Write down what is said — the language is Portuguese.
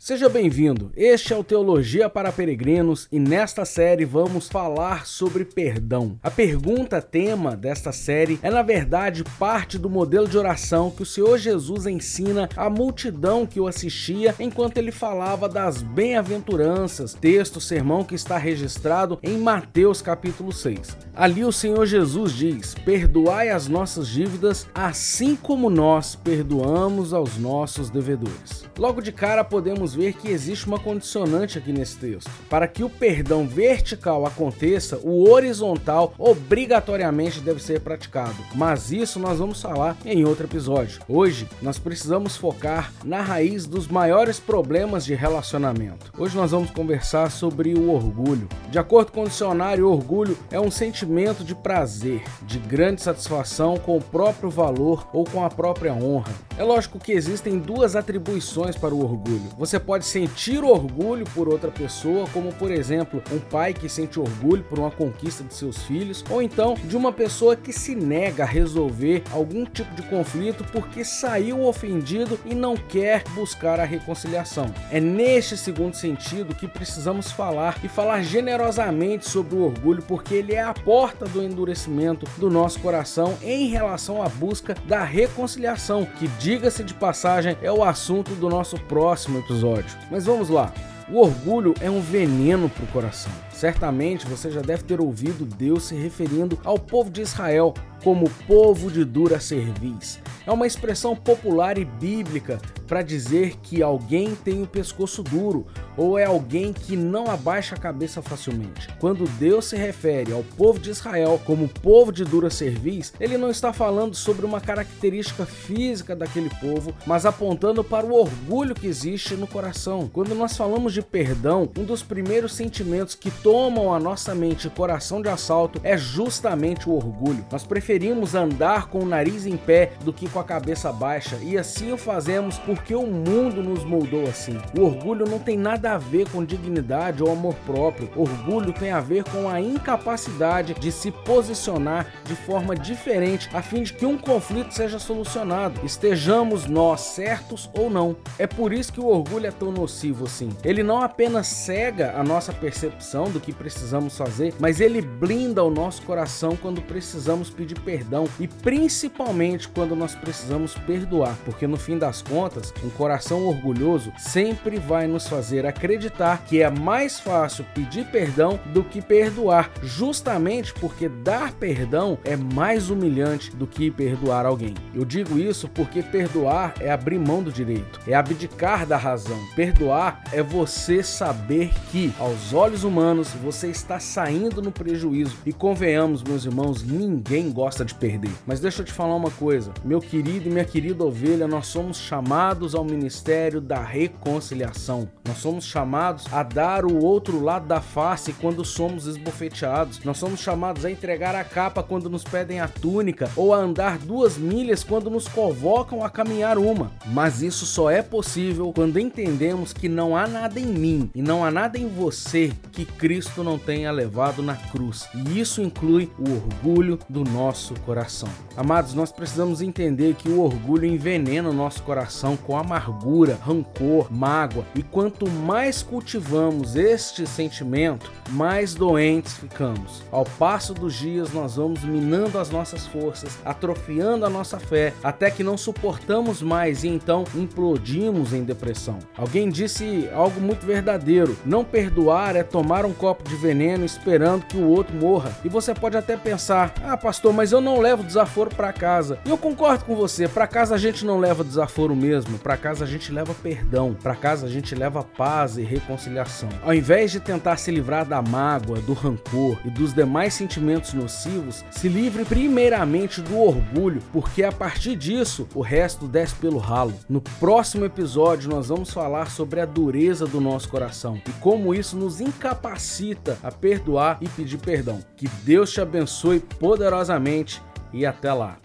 Seja bem-vindo. Este é o Teologia para Peregrinos e nesta série vamos falar sobre perdão. A pergunta tema desta série é, na verdade, parte do modelo de oração que o Senhor Jesus ensina à multidão que o assistia enquanto ele falava das bem-aventuranças, texto, sermão que está registrado em Mateus capítulo 6. Ali o Senhor Jesus diz: Perdoai as nossas dívidas, assim como nós perdoamos aos nossos devedores. Logo de cara podemos ver que existe uma condicionante aqui nesse texto. Para que o perdão vertical aconteça, o horizontal obrigatoriamente deve ser praticado. Mas isso nós vamos falar em outro episódio. Hoje nós precisamos focar na raiz dos maiores problemas de relacionamento. Hoje nós vamos conversar sobre o orgulho. De acordo com o dicionário, orgulho é um sentimento de prazer, de grande satisfação com o próprio valor ou com a própria honra. É lógico que existem duas atribuições para o orgulho. Você pode sentir orgulho por outra pessoa, como por exemplo, um pai que sente orgulho por uma conquista de seus filhos, ou então de uma pessoa que se nega a resolver algum tipo de conflito porque saiu ofendido e não quer buscar a reconciliação. É neste segundo sentido que precisamos falar e falar generosamente sobre o orgulho, porque ele é a porta do endurecimento do nosso coração em relação à busca da reconciliação, que diga-se de passagem é o assunto do nosso próximo episódio. Mas vamos lá. O orgulho é um veneno para o coração. Certamente você já deve ter ouvido Deus se referindo ao povo de Israel como povo de dura cerviz. É uma expressão popular e bíblica para dizer que alguém tem o pescoço duro ou é alguém que não abaixa a cabeça facilmente. Quando Deus se refere ao povo de Israel como povo de dura cerviz, ele não está falando sobre uma característica física daquele povo, mas apontando para o orgulho que existe no coração. Quando nós falamos de perdão, um dos primeiros sentimentos que tomam a nossa mente e coração de assalto é justamente o orgulho. Nós preferimos andar com o nariz em pé do que com a cabeça baixa, e assim o fazemos porque o mundo nos moldou assim. O orgulho não tem nada a ver com dignidade ou amor próprio. Orgulho tem a ver com a incapacidade de se posicionar de forma diferente a fim de que um conflito seja solucionado, estejamos nós certos ou não. É por isso que o orgulho é tão nocivo assim. Ele não apenas cega a nossa percepção do que precisamos fazer, mas ele blinda o nosso coração quando precisamos pedir perdão e principalmente quando nós precisamos perdoar, porque no fim das contas, um coração orgulhoso sempre vai nos fazer acreditar que é mais fácil pedir perdão do que perdoar, justamente porque dar perdão é mais humilhante do que perdoar alguém. Eu digo isso porque perdoar é abrir mão do direito, é abdicar da razão. Perdoar é você saber que, aos olhos humanos, você está saindo no prejuízo. E convenhamos, meus irmãos, ninguém gosta de perder. Mas deixa eu te falar uma coisa, meu querido e minha querida ovelha, nós somos chamados ao ministério da reconciliação. Nós somos chamados a dar o outro lado da face quando somos esbofeteados. Nós somos chamados a entregar a capa quando nos pedem a túnica ou a andar duas milhas quando nos convocam a caminhar uma. Mas isso só é possível quando entendemos que não há nada em mim e não há nada em você que Cristo não tenha levado na cruz. E isso inclui o orgulho do nosso coração. Amados, nós precisamos entender que o orgulho envenena o nosso coração com amargura, rancor, mágoa, e quanto mais cultivamos este sentimento, mais doentes ficamos. Ao passo dos dias, nós vamos minando as nossas forças, atrofiando a nossa fé, até que não suportamos mais e então implodimos em depressão. Alguém disse algo muito verdadeiro: não perdoar é tomar um copo de veneno esperando que o outro morra. E você pode até pensar: ah, pastor, mas eu não levo desaforo para casa. E eu concordo com você, para casa a gente não leva desaforo mesmo, para casa a gente leva perdão, para casa a gente leva paz e reconciliação. Ao invés de tentar se livrar da mágoa, do rancor e dos demais sentimentos nocivos, se livre primeiramente do orgulho, porque a partir disso o resto desce pelo ralo. No próximo episódio nós vamos falar sobre a dureza do nosso coração e como isso nos incapacita a perdoar e pedir perdão. Que Deus te abençoe poderosamente e até lá.